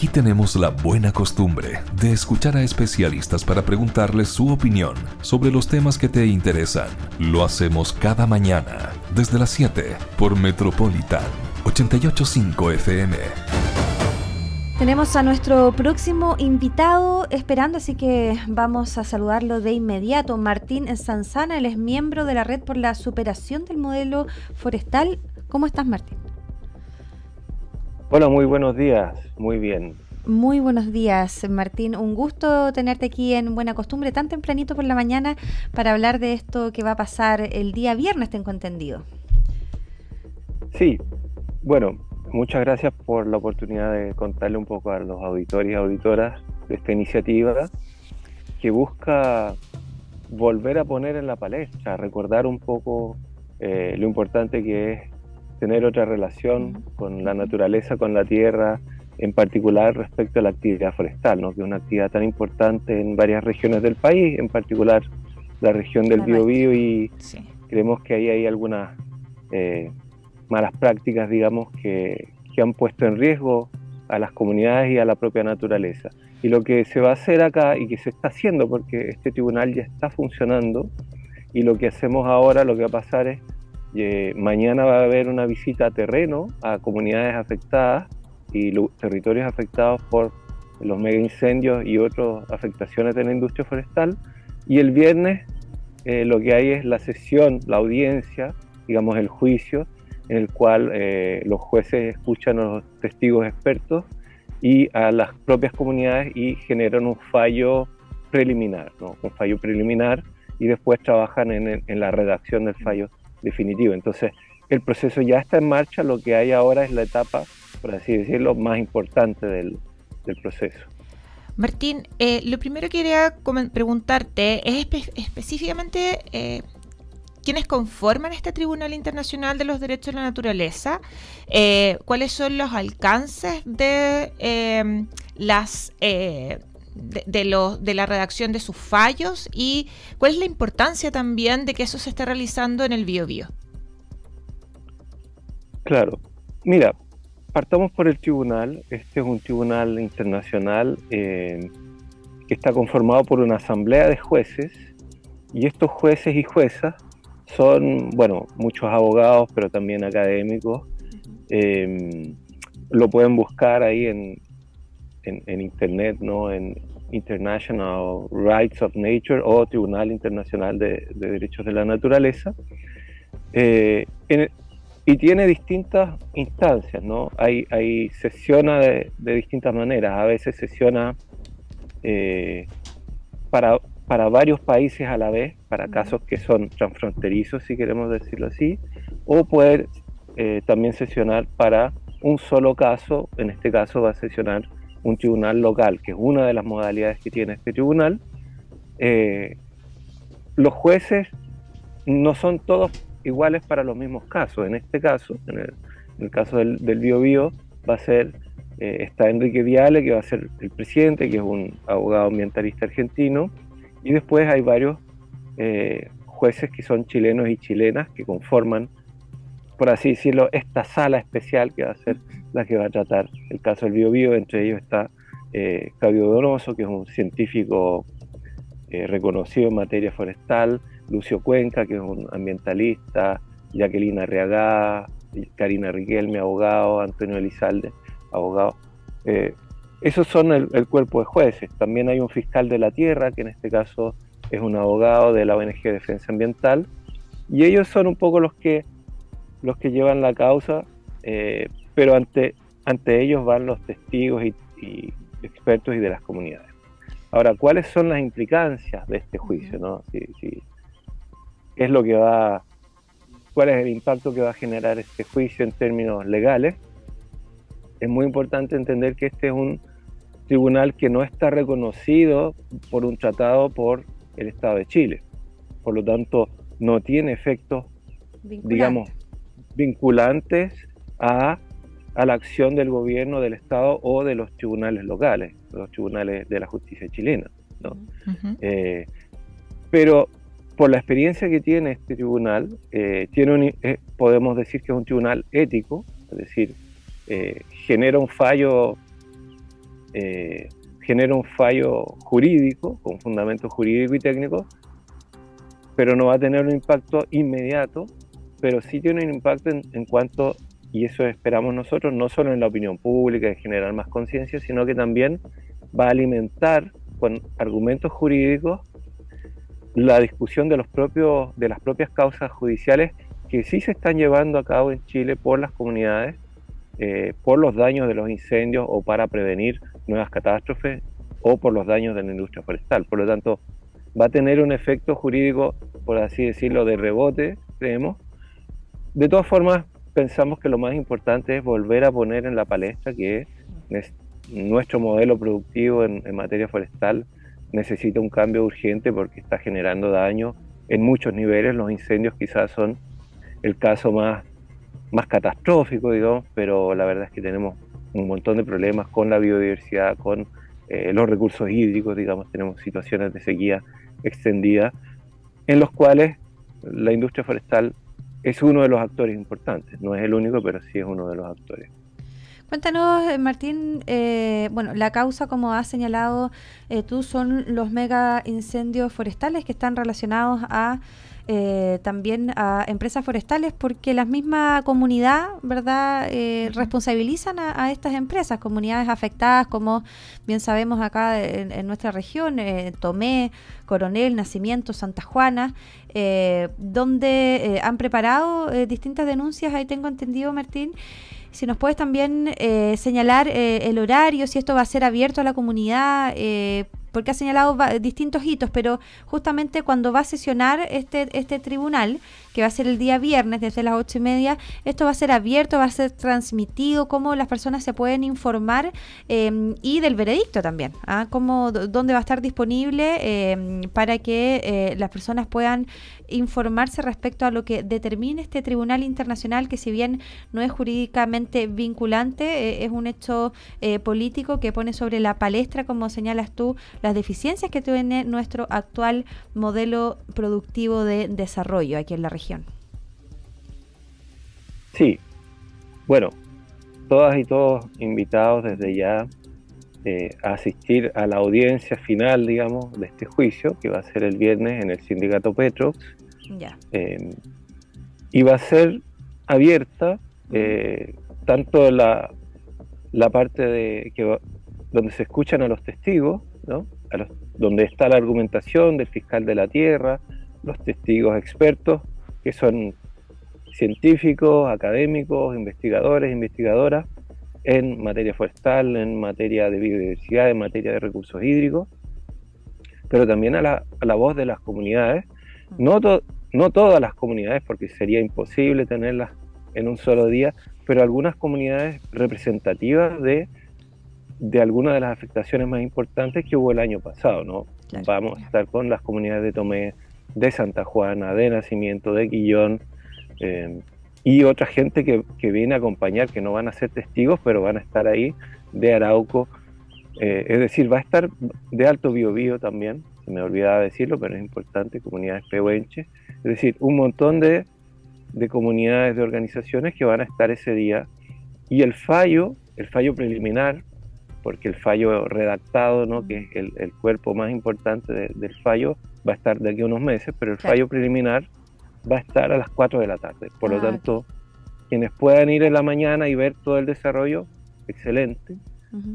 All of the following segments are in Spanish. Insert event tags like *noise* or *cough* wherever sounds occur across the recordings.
Aquí tenemos la buena costumbre de escuchar a especialistas para preguntarles su opinión sobre los temas que te interesan. Lo hacemos cada mañana desde las 7 por Metropolitan 885 FM. Tenemos a nuestro próximo invitado esperando, así que vamos a saludarlo de inmediato. Martín Sanzana, él es miembro de la Red por la Superación del Modelo Forestal. ¿Cómo estás, Martín? Hola, muy buenos días. Muy bien. Muy buenos días, Martín. Un gusto tenerte aquí en Buena Costumbre tan tempranito por la mañana para hablar de esto que va a pasar el día viernes, tengo entendido. Sí, bueno, muchas gracias por la oportunidad de contarle un poco a los auditores y auditoras de esta iniciativa que busca volver a poner en la palestra, recordar un poco eh, lo importante que es tener otra relación con la naturaleza, con la tierra, en particular respecto a la actividad forestal, ¿no? que es una actividad tan importante en varias regiones del país, en particular la región del Biobío y creemos que ahí hay algunas eh, malas prácticas, digamos, que, que han puesto en riesgo a las comunidades y a la propia naturaleza. Y lo que se va a hacer acá y que se está haciendo, porque este tribunal ya está funcionando, y lo que hacemos ahora, lo que va a pasar es eh, mañana va a haber una visita a terreno a comunidades afectadas y territorios afectados por los mega incendios y otras afectaciones de la industria forestal. Y el viernes eh, lo que hay es la sesión, la audiencia, digamos el juicio, en el cual eh, los jueces escuchan a los testigos expertos y a las propias comunidades y generan un fallo preliminar, ¿no? un fallo preliminar y después trabajan en, en la redacción del fallo definitivo. Entonces, el proceso ya está en marcha, lo que hay ahora es la etapa, por así decirlo, más importante del, proceso. Martín, eh, lo primero que quería preguntarte es específicamente eh, quiénes conforman este Tribunal Internacional de los Derechos de la Naturaleza, eh, cuáles son los alcances de eh, las de, de la redacción de sus fallos y cuál es la importancia también de que eso se esté realizando en el BioBio. Claro, mira, partamos por el tribunal. Este es un tribunal internacional eh, que está conformado por una asamblea de jueces y estos jueces y juezas son, bueno, muchos abogados, pero también académicos. Eh, lo pueden buscar ahí en, en, Internet, ¿no? en International Rights of Nature o Tribunal Internacional de, Derechos de la Naturaleza. Eh, y tiene distintas instancias, ¿no? Hay, hay sesiona de, distintas maneras. A veces sesiona eh, para, para varios países a la vez, para casos que son transfronterizos, si queremos decirlo así, o puede eh, también sesionar para un solo caso, en este caso va a sesionar un tribunal local, que es una de las modalidades que tiene este tribunal, eh, los jueces no son todos iguales para los mismos casos. En este caso, en el, caso del, del Bio, Bio va a ser, eh, está Enrique Viale, que va a ser el presidente, que es un abogado ambientalista argentino, y después hay varios eh, jueces que son chilenos y chilenas que conforman, por así decirlo, esta sala especial que va a ser la que va a tratar el caso del Bio, Entre ellos está eh, Claudio Donoso, que es un científico eh, reconocido en materia forestal, Lucio Cuenca, que es un ambientalista, Jacqueline Arriagá, Karina Riquelme, abogado, Antonio Elizalde, abogado. Eh, esos son el, el, cuerpo de jueces. También hay un fiscal de la tierra, que en este caso es un abogado de la ONG Defensa Ambiental, y ellos son un poco los que, los que llevan la causa, eh, pero ante, ante ellos van los testigos y, expertos y de las comunidades. Ahora, ¿cuáles son las implicancias de este juicio? ¿no? ¿Qué es lo que va, cuál es el impacto que va a generar este juicio en términos legales? Es muy importante entender que este es un tribunal que no está reconocido por un tratado por el Estado de Chile. Por lo tanto, no tiene efectos, digamos, vinculantes a a la acción del gobierno del Estado o de los tribunales locales, los tribunales de la justicia chilena. Eh, pero por la experiencia que tiene este tribunal, eh, tiene eh, podemos decir que es un tribunal ético, es decir, genera un fallo genera un fallo jurídico, con fundamento jurídico y técnico, pero no va a tener un impacto inmediato, pero sí tiene un impacto en, cuanto, y eso esperamos nosotros, no solo en la opinión pública, en generar más conciencia, sino que también va a alimentar con argumentos jurídicos la discusión de, los propios, de las propias causas judiciales que sí se están llevando a cabo en Chile por las comunidades, eh, por los daños de los incendios o para prevenir nuevas catástrofes o por los daños de la industria forestal. Por lo tanto, va a tener un efecto jurídico, por así decirlo, de rebote, creemos. De todas formas, pensamos que lo más importante es volver a poner en la palestra que nuestro modelo productivo en materia forestal necesita un cambio urgente porque está generando daño en muchos niveles. Los incendios quizás son el caso más, más catastrófico, digamos, pero la verdad es que tenemos un montón de problemas con la biodiversidad, con eh, los recursos hídricos, digamos, tenemos situaciones de sequía extendida, en los cuales la industria forestal es uno de los actores importantes, no es el único, pero sí es uno de los actores. Cuéntanos, eh, Martín, eh, bueno, la causa, como has señalado eh, tú, son los mega incendios forestales que están relacionados a también a empresas forestales, porque la misma comunidad, ¿verdad?, responsabilizan a, estas empresas, comunidades afectadas, como bien sabemos acá en, nuestra región, Tomé, Coronel, Nacimiento, Santa Juana, donde han preparado distintas denuncias, ahí tengo entendido, Martín, si nos puedes también eh, señalar eh, el horario, si esto va a ser abierto a la comunidad, eh, porque ha señalado distintos hitos, pero justamente cuando va a sesionar este, este tribunal, que va a ser el día viernes desde las ocho y media, esto va a ser abierto, va a ser transmitido, cómo las personas se pueden informar em, y del veredicto también, ¿ah? Cómo, dónde va a estar disponible em, para que eh, las personas puedan informarse respecto a lo que determine este tribunal internacional, que si bien no es jurídicamente vinculante, eh, es un hecho eh, político que pone sobre la palestra, como señalas tú, las deficiencias que tiene nuestro actual modelo productivo de desarrollo aquí en la región. Sí, bueno, todas y todos invitados desde ya eh, a asistir a la audiencia final, digamos, de este juicio, que va a ser el viernes en el sindicato Petrox. Ya. Em, y va a ser abierta eh, tanto la, la parte de que donde se escuchan a los testigos, donde está la argumentación del fiscal de la tierra, los testigos expertos, que son científicos, académicos, investigadores, investigadoras en materia forestal, en materia de biodiversidad, en materia de recursos hídricos, pero también a la, voz de las comunidades, no, no todas las comunidades, porque sería imposible tenerlas en un solo día, pero algunas comunidades representativas de de algunas de las afectaciones más importantes que hubo el año pasado, ¿no? Vamos a estar con las comunidades de Tomé, de Santa Juana, de Nacimiento, de Guillón, eh, y otra gente que, viene a acompañar, que no van a ser testigos, pero van a estar ahí, de Arauco, eh, es decir, va a estar de Alto Biobío también, me olvidaba decirlo, pero es importante, comunidades pehuenches, es decir, un montón de, de comunidades, de organizaciones que van a estar ese día, y el fallo, el fallo preliminar, porque el fallo redactado, ¿no? que es el, cuerpo más importante del fallo, va a estar de aquí a unos meses, pero el fallo preliminar va a estar a las 4 de la tarde. Por lo ah, tanto, quienes puedan ir en la mañana y ver todo el desarrollo, excelente.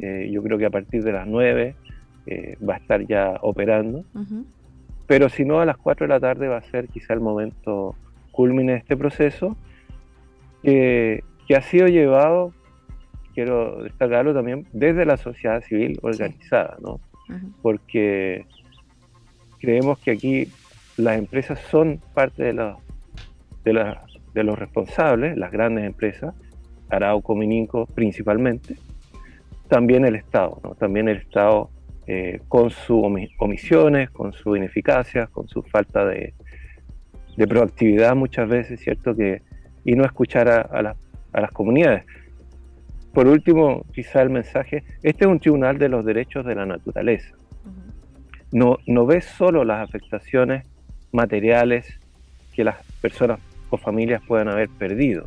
Eh, yo creo que a partir de las 9 eh, va a estar ya operando. Pero si no, a las 4 de la tarde va a ser quizá el momento culmine de este proceso, que ha sido llevado quiero destacarlo también desde la sociedad civil organizada, ¿no? Porque creemos que aquí las empresas son parte de, la, de, de los responsables, las grandes empresas, Arauco, Mininco principalmente, también el Estado, ¿no? También el Estado eh, con sus omisiones, con su ineficacia, con su falta de, de proactividad muchas veces, ¿cierto? Que, y no escuchar a, a las comunidades por último, quizá el mensaje, este es un tribunal de los derechos de la naturaleza. No, no ve solo las afectaciones materiales que las personas o familias puedan haber perdido,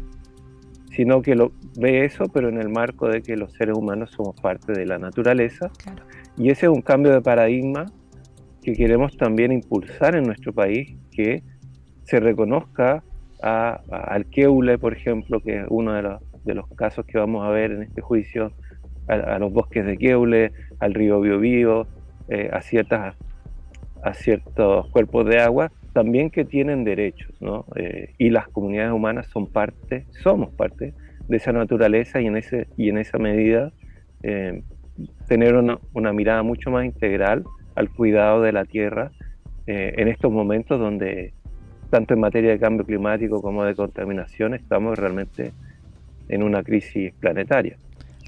sino que lo ve eso, pero en el marco de que los seres humanos somos parte de la naturaleza. Y ese es un cambio de paradigma que queremos también impulsar en nuestro país, que se reconozca al Keule, por ejemplo, que es uno de los, de los casos que vamos a ver en este juicio, a, los bosques de Keule, al río Biobío, eh, a, ciertas, a ciertos cuerpos de agua, también que tienen derechos, ¿no? Eh, y las comunidades humanas son parte, somos parte de esa naturaleza y en, ese, y en esa medida eh, tener una, una, mirada mucho más integral al cuidado de la tierra en estos momentos donde tanto en materia de cambio climático como de contaminación estamos realmente en una crisis planetaria.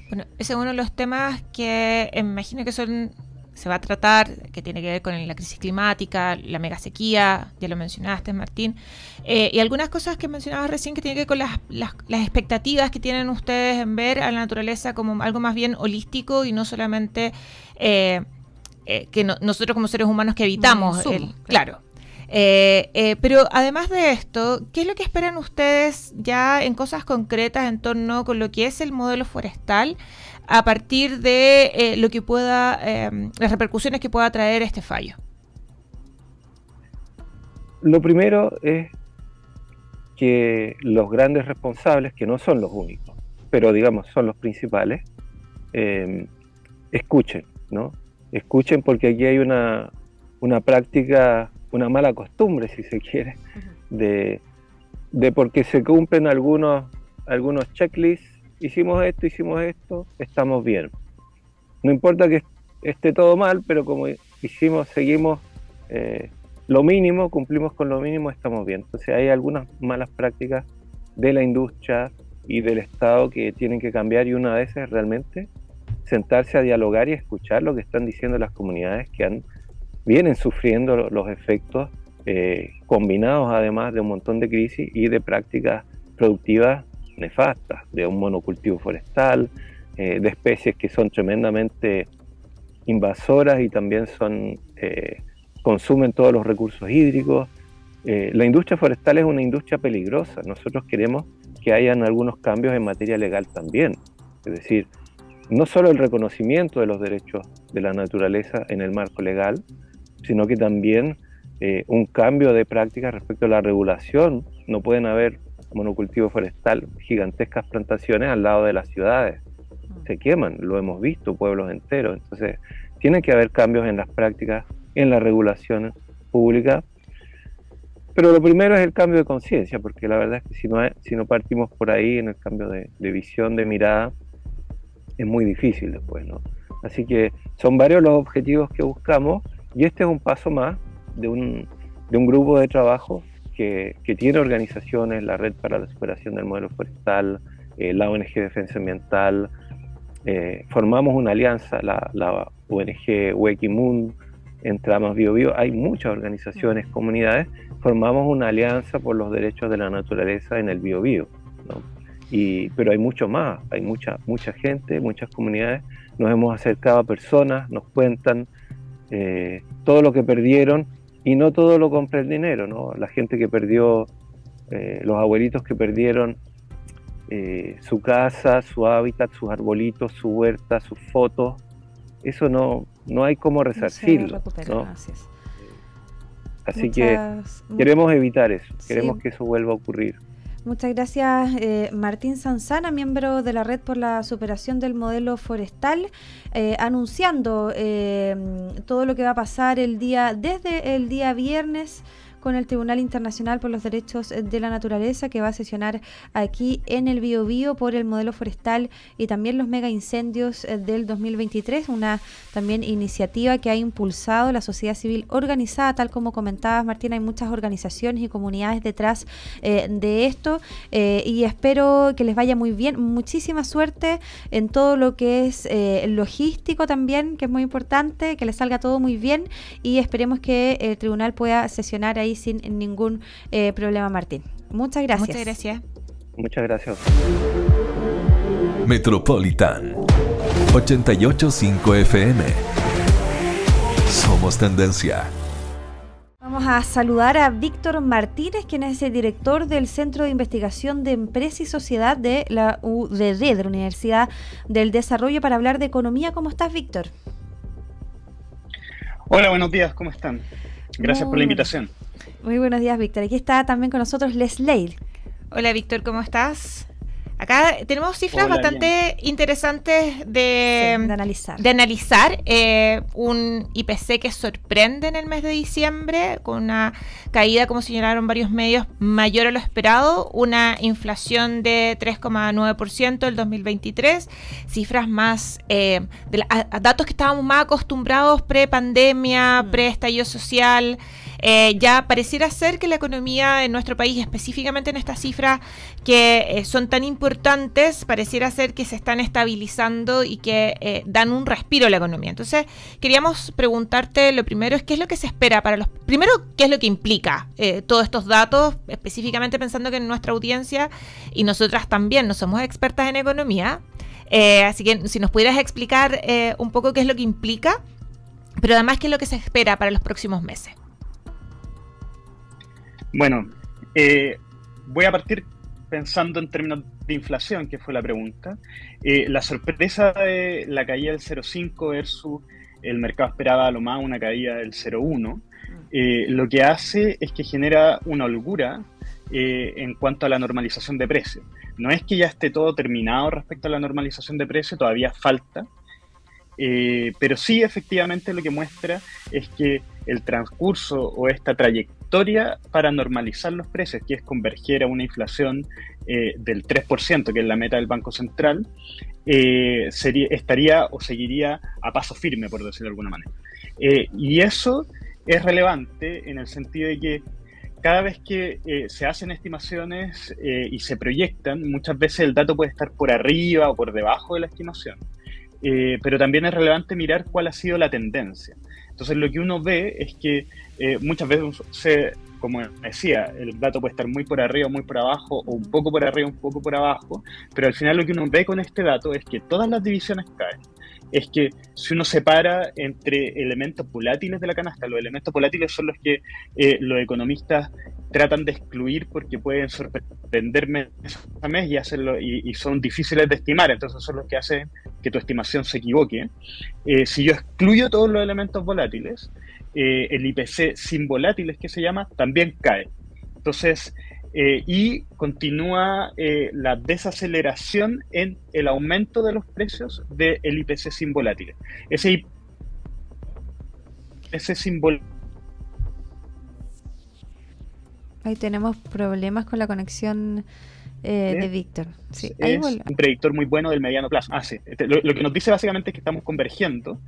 Bueno, ese es uno de los temas que imagino que son se va a tratar, que tiene que ver con la crisis climática, la mega sequía, ya lo mencionaste, Martín, eh, y algunas cosas que mencionabas recién que tienen que ver con las, las, expectativas que tienen ustedes en ver a la naturaleza como algo más bien holístico y no solamente eh, eh, que nosotros como seres humanos que evitamos. el, claro. pero además de esto, ¿qué es lo que esperan ustedes ya en cosas concretas en torno con lo que es el modelo forestal? A partir de eh, lo que pueda, em, las repercusiones que pueda traer este fallo? Lo primero es que los grandes responsables, que no son los únicos, pero digamos son los principales, em, escuchen, ¿no? Escuchen porque aquí hay una, una práctica, una mala costumbre, si se quiere, de, de porque se cumplen algunos, algunos checklists hicimos esto, hicimos esto, estamos bien. No importa que esté todo mal, pero como hicimos, seguimos eh, lo mínimo, cumplimos con lo mínimo, estamos bien. Entonces hay algunas malas prácticas de la industria y del Estado que tienen que cambiar y una de esas es realmente sentarse a dialogar y escuchar lo que están diciendo las comunidades que han, vienen sufriendo los efectos eh, combinados además de un montón de crisis y de prácticas productivas nefastas, de un monocultivo forestal, eh, de especies que son tremendamente invasoras y también son, eh, consumen todos los recursos hídricos. Eh, la industria forestal es una industria peligrosa. Nosotros queremos que hayan algunos cambios en materia legal también. Es decir, no solo el reconocimiento de los derechos de la naturaleza en el marco legal, sino que también un cambio de práctica respecto a la regulación. No pueden haber monocultivo forestal, gigantescas plantaciones al lado de las ciudades. Mm. Se queman, lo hemos visto, pueblos enteros. Entonces, tiene que haber cambios en las prácticas, en la regulación pública. Pero lo primero es el cambio de conciencia, porque la verdad es que si no, si no partimos por ahí en el cambio de, visión, de mirada, es muy difícil después, ¿no? Así que son varios los objetivos que buscamos y este es un paso más de un, de un grupo de trabajo que, tiene organizaciones, la Red para la Superación del Modelo Forestal, eh, la ONG Defensa Ambiental, eh, formamos una alianza, la, la ONG Moon, entre Amas Bio, Bio hay muchas organizaciones, comunidades, formamos una alianza por los derechos de la naturaleza en el Bio Bio, y, pero hay mucho más, hay mucha, mucha gente, muchas comunidades, nos hemos acercado a personas, nos cuentan eh, todo lo que perdieron y no todo lo compra el dinero, ¿no? La gente que perdió, eh, los abuelitos que perdieron eh, su casa, su hábitat, sus arbolitos, su huerta, sus fotos, eso no, no hay cómo resarcirlo. Así que queremos evitar eso, queremos que eso vuelva a ocurrir. Muchas gracias, eh, Martín Sanzana, miembro de la Red por la Superación del Modelo Forestal, eh, anunciando eh, todo lo que va a pasar el día desde el día viernes con el Tribunal Internacional por los Derechos de la Naturaleza que va a sesionar aquí en el Biobío por el modelo forestal y también los mega incendios eh, del 2023, una también iniciativa que ha impulsado la sociedad civil organizada, tal como comentabas Martín, hay muchas organizaciones y comunidades detrás eh, de esto eh, y espero que les vaya muy bien, muchísima suerte en todo lo que es logístico también, que es muy importante, que les salga todo muy bien y esperemos que el tribunal pueda sesionar ahí sin ningún eh, problema, Martín. Muchas gracias. Muchas gracias. Muchas gracias. Metropolitan 885 FM. Somos tendencia. Vamos a saludar a Víctor Martínez, quien es el director del Centro de Investigación de Empresa y Sociedad de la UDD, de la Universidad del Desarrollo, para hablar de economía. ¿Cómo estás, Víctor? Hola, buenos días, ¿cómo están? Gracias por la invitación. Muy buenos días, Víctor. Aquí está también con nosotros Leslie. Hola, Víctor, ¿cómo estás? Acá tenemos cifras bastante interesantes de, analizar. De analizar. Eh, un IPC que sorprende en el mes de diciembre, con una caída, como señalaron varios medios, mayor a lo esperado. Una inflación de 3,9% el 2023. Cifras más. Eh, de datos que estábamos más acostumbrados pre-pandemia, mm. pre-estallido social. Eh, ya pareciera ser que la economía en nuestro país, específicamente en estas cifras que eh, son tan importantes, pareciera ser que se están estabilizando y que eh, dan un respiro a la economía. Entonces, queríamos preguntarte lo primero es qué es lo que se espera para los... Primero, qué es lo que implica todos estos datos, específicamente pensando que en nuestra audiencia y nosotras también no somos expertas en economía. así que si nos pudieras explicar un poco qué es lo que implica, pero además qué es lo que se espera para los próximos meses. Bueno, eh, voy a partir pensando en términos de inflación, que fue la pregunta. Eh, la sorpresa de la caída del 0,5 versus el mercado esperaba a lo más una caída del 0,1, eh, lo que hace es que genera una holgura en cuanto a la normalización de precios. No es que ya esté todo terminado respecto a la normalización de precios, todavía falta, pero sí efectivamente lo que muestra es que el transcurso o esta trayectoria para normalizar los precios, que es converger a una inflación eh, del 3%, que es la meta del Banco Central, eh, estaría o seguiría a paso firme, por decirlo de alguna manera. Eh, y eso es relevante en el sentido de que cada vez que se hacen estimaciones y se proyectan, muchas veces el dato puede estar por arriba o por debajo de la estimación. pero también es relevante mirar cuál ha sido la tendencia. Entonces lo que uno ve es que eh, muchas veces se, como decía, el dato puede estar muy por arriba, muy por abajo, o un poco por arriba, un poco por abajo, pero al final lo que uno ve con este dato es que todas las divisiones caen. Es que si uno separa entre elementos volátiles de la canasta, los elementos volátiles son los que eh, los economistas tratan de excluir porque pueden sorprenderme a mes y, hacerlo, y, son difíciles de estimar, entonces son los que hacen que tu estimación se equivoque. Eh, si yo excluyo todos los elementos volátiles, eh, el IPC sin volátiles que se llama también cae. Entonces, eh, y continúa la desaceleración en el aumento de los precios del IPC sin volátiles. Ese, ese sin Ahí tenemos problemas con la conexión eh, de Víctor. Sí, es un predictor muy bueno del mediano plazo. Ah, sí. Este, lo, que nos dice básicamente es que estamos convergiendo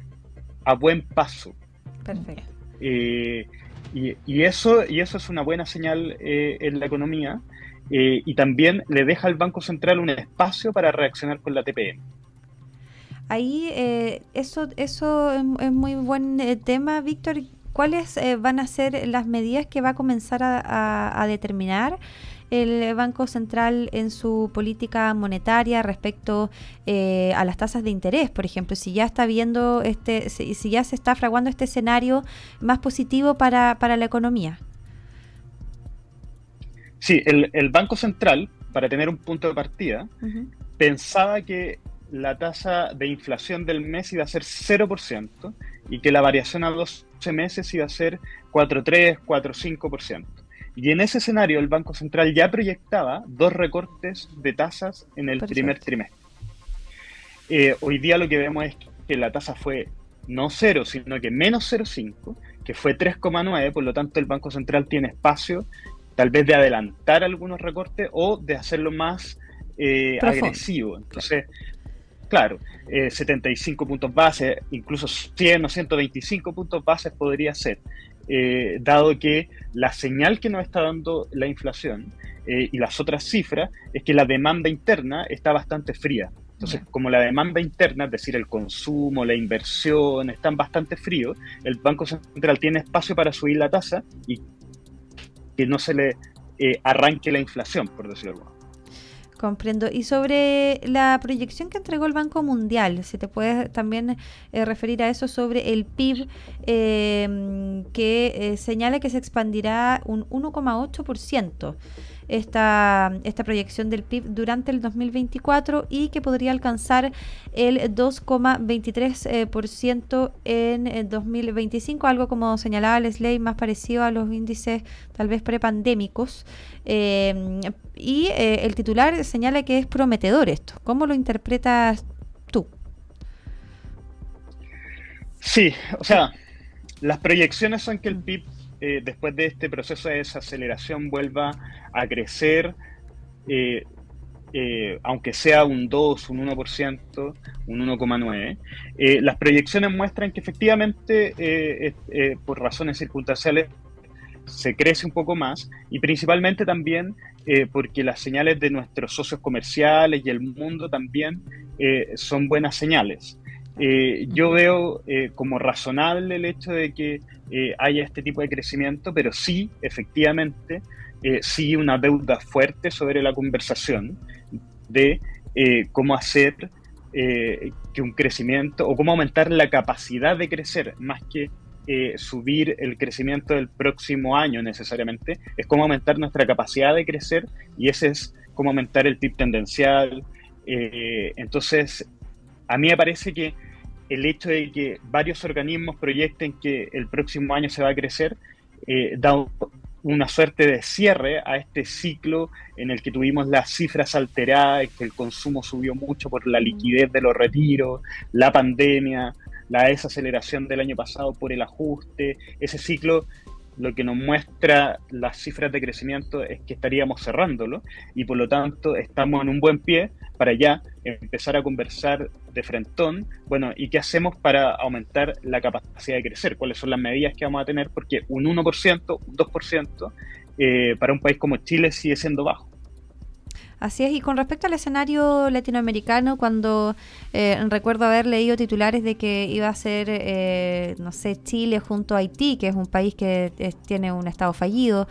a buen paso. Perfecto. Eh, y, eso, y eso es una buena señal eh, en la economía y también le deja al Banco Central un espacio para reaccionar con la TPM. Ahí eso, eso es muy buen tema, Víctor. ¿Cuáles eh, van a ser las medidas que va a comenzar a, determinar el Banco Central en su política monetaria respecto eh, a las tasas de interés? Por ejemplo, si ya está viendo este, si, ya se está fraguando este escenario más positivo para, la economía. Sí, el, Banco Central, para tener un punto de partida, pensaba que la tasa de inflación del mes iba a ser 0% y que la variación a 12 meses iba a ser 4,3, 4,5%. Y en ese escenario el Banco Central ya proyectaba dos recortes de tasas en el primer trimestre. Eh, hoy día lo que vemos es que la tasa fue no 0, sino que menos 0,5, que fue 3,9, por lo tanto el Banco Central tiene espacio tal vez de adelantar algunos recortes o de hacerlo más eh, agresivo. Entonces, claro, 75 eh, puntos base, incluso 100 o 125 puntos base podría ser, eh, dado que la señal que nos está dando la inflación eh, y las otras cifras es que la demanda interna está bastante fría. Entonces, como la demanda interna, es decir, el consumo, la inversión, están bastante fríos, el Banco Central tiene espacio para subir la tasa y que no se le arranque la inflación, por decirlo Comprendo. Y sobre la proyección que entregó el Banco Mundial, si te puedes también eh, referir a eso sobre el PIB, eh, que eh, señala que se expandirá un 1,8% esta, esta proyección del PIB durante el 2024 y que podría alcanzar el 2,23% en el 2025, algo como señalaba Leslie, más parecido a los índices tal vez prepandémicos. Eh, y eh, el titular señala que es prometedor esto. ¿Cómo lo interpretas tú? Sí, o sea, las proyecciones son que el PIB eh, después de este proceso de desaceleración vuelva a crecer, eh, aunque sea un 2, un 1%, un 1,9%. las proyecciones muestran que efectivamente, por razones circunstanciales, se crece un poco más y principalmente también porque las señales de nuestros socios comerciales y el mundo también son buenas señales. yo veo como razonable el hecho de que eh, haya este tipo de crecimiento, pero sí, efectivamente, eh, sí una deuda fuerte sobre la conversación de eh, cómo hacer que un crecimiento o cómo aumentar la capacidad de crecer, más que subir el crecimiento del próximo año necesariamente, es cómo aumentar nuestra capacidad de crecer y ese es cómo aumentar el PIB tendencial. entonces, a mí me parece que el hecho de que varios organismos proyecten que el próximo año se va a crecer eh, da una suerte de cierre a este ciclo en el que tuvimos las cifras alteradas, que el consumo subió mucho por la liquidez de los retiros, la pandemia, la desaceleración del año pasado por el ajuste. Ese ciclo lo que nos muestra las cifras de crecimiento es que estaríamos cerrándolo y por lo tanto estamos en un buen pie para ya empezar a conversar de frentón, bueno, ¿y qué hacemos para aumentar la capacidad de crecer? ¿Cuáles son las medidas que vamos a tener? Porque un 1%, un 2% eh, para un país como Chile sigue siendo bajo. Así es, y con respecto al escenario latinoamericano, cuando eh, recuerdo haber leído titulares de que iba a ser, eh, no sé, Chile junto a Haití, que es un país que tiene un estado fallido,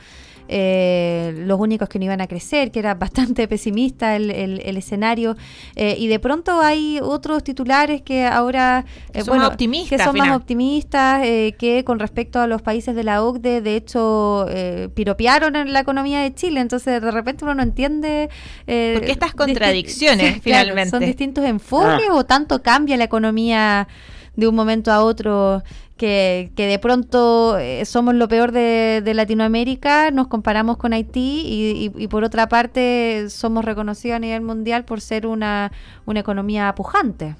eh, los únicos que no iban a crecer, que era *laughs* bastante pesimista el, el, escenario. Eh, y de pronto hay otros titulares que ahora eh, son optimistas, que son más optimistas, eh, que con respecto a los países de la OCDE, de hecho, piropearon en la economía de Chile. Entonces, de repente uno no entiende. ¿Por qué estas contradicciones *laughs* finalmente? ¿Son distintos enfoques ah. o tanto cambia la economía? De un momento a otro que, de pronto eh, somos lo peor de, Latinoamérica, nos comparamos con Haití y, por otra parte somos reconocidos a nivel mundial por ser una, una economía pujante.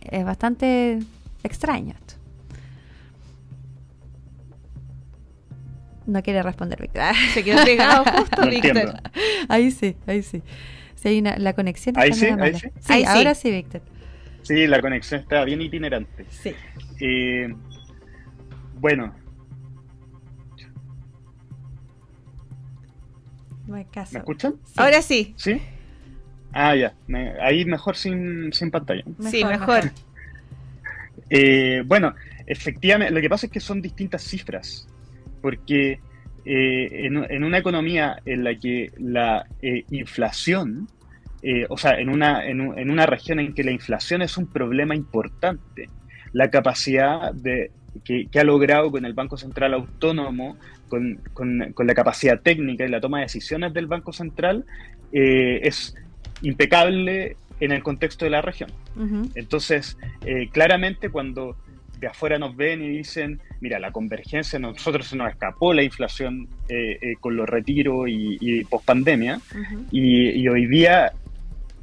Es bastante extraño esto. No quiere responder, Víctor. *laughs* Se quedó pegado *laughs* justo, Víctor. Ahí sí, ahí sí. Si hay una, la conexión. Ahí sí, ahí sí. Sí, ahora sí, Víctor. Sí, la conexión está bien itinerante. Sí. Eh, bueno. ¿Me escuchan? Ahora sí. ¿Sí? Ah, ya. ahí mejor sin, pantalla. sí, mejor. *laughs* Eh, bueno, efectivamente, lo que pasa es que son distintas cifras. Porque eh, en, una economía en la que la inflación eh, o sea, en una, en, una región en que la inflación es un problema importante, la capacidad de, que, ha logrado con el Banco Central Autónomo, con, la capacidad técnica y la toma de decisiones del Banco Central, eh, es impecable en el contexto de la región. Entonces, eh, claramente cuando de afuera nos ven y dicen, mira, la convergencia, nosotros se nos escapó la inflación con los retiros y, y pospandemia, y, hoy día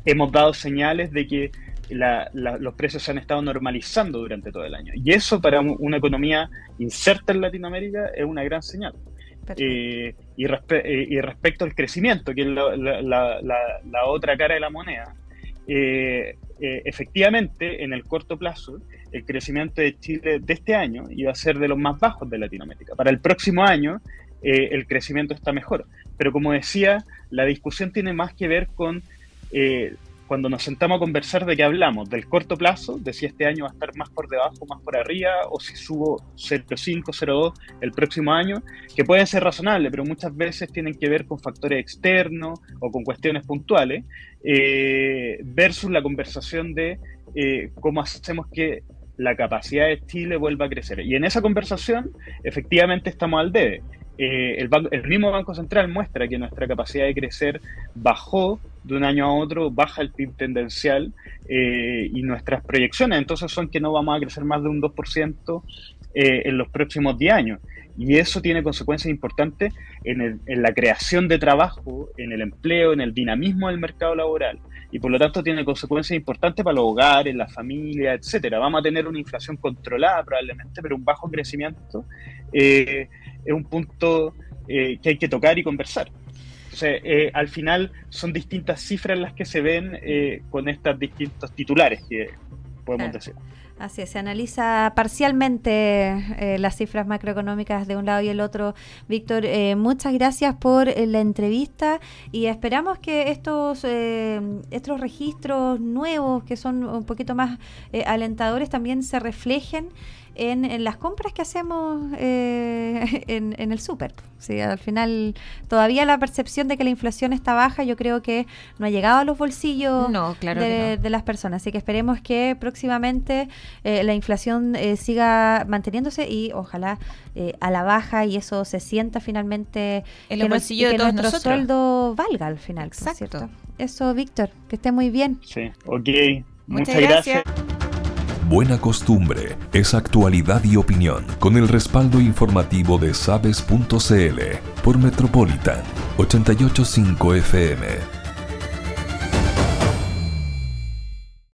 hemos dado señales de que los precios se han estado normalizando durante todo el año. Y eso para una economía inserta en Latinoamérica es una gran señal. Eh, y, eh, y, respecto al crecimiento, que es la, otra cara de la moneda, eh, efectivamente, en el corto plazo, el crecimiento de Chile de este año iba a ser de los más bajos de Latinoamérica. Para el próximo año, el crecimiento está mejor. Pero como decía, la discusión tiene más que ver con eh, cuando nos sentamos a conversar de qué hablamos, del corto plazo, de si este año va a estar más por debajo, más por arriba, o si subo 0,5, 0,2 el próximo año, que pueden ser razonables, pero muchas veces tienen que ver con factores externos o con cuestiones puntuales, eh, versus la conversación de eh, cómo hacemos que la capacidad de Chile vuelva a crecer. Y en esa conversación, efectivamente, estamos al debe. Eh, el, el, mismo Banco Central muestra que nuestra capacidad de crecer bajó de un año a otro, baja el PIB tendencial eh, y nuestras proyecciones entonces son que no vamos a crecer más de un 2% eh, en los próximos 10 años. Y eso tiene consecuencias importantes en, en, la creación de trabajo, en el empleo, en el dinamismo del mercado laboral. Y por lo tanto tiene consecuencias importantes para los hogares, las familias, etcétera. Vamos a tener una inflación controlada probablemente, pero un bajo crecimiento eh, es un punto eh, que hay que tocar y conversar. Entonces, eh, al final son distintas cifras las que se ven eh, con estos distintos titulares que podemos decir. Así es, se analiza parcialmente las cifras macroeconómicas de un lado y el otro. Víctor, muchas gracias por la entrevista y esperamos que estos, estos registros nuevos, que son un poquito más alentadores, también se reflejen en, las compras que hacemos eh, *laughs* en, el súper. Sí, al final, todavía la percepción de que la inflación está baja, yo creo que no ha llegado a los bolsillos de, las personas. Así que esperemos que próximamente eh, la inflación eh, siga manteniéndose y ojalá a la baja y eso se sienta finalmente en los bolsillos de que nuestro sueldo valga al final. Exacto. Eso, Víctor, que esté muy bien. Sí, ok. Muchas, gracias. Buena Costumbre es actualidad y opinión con el respaldo informativo de sabes.cl por Metropolitan 885 FM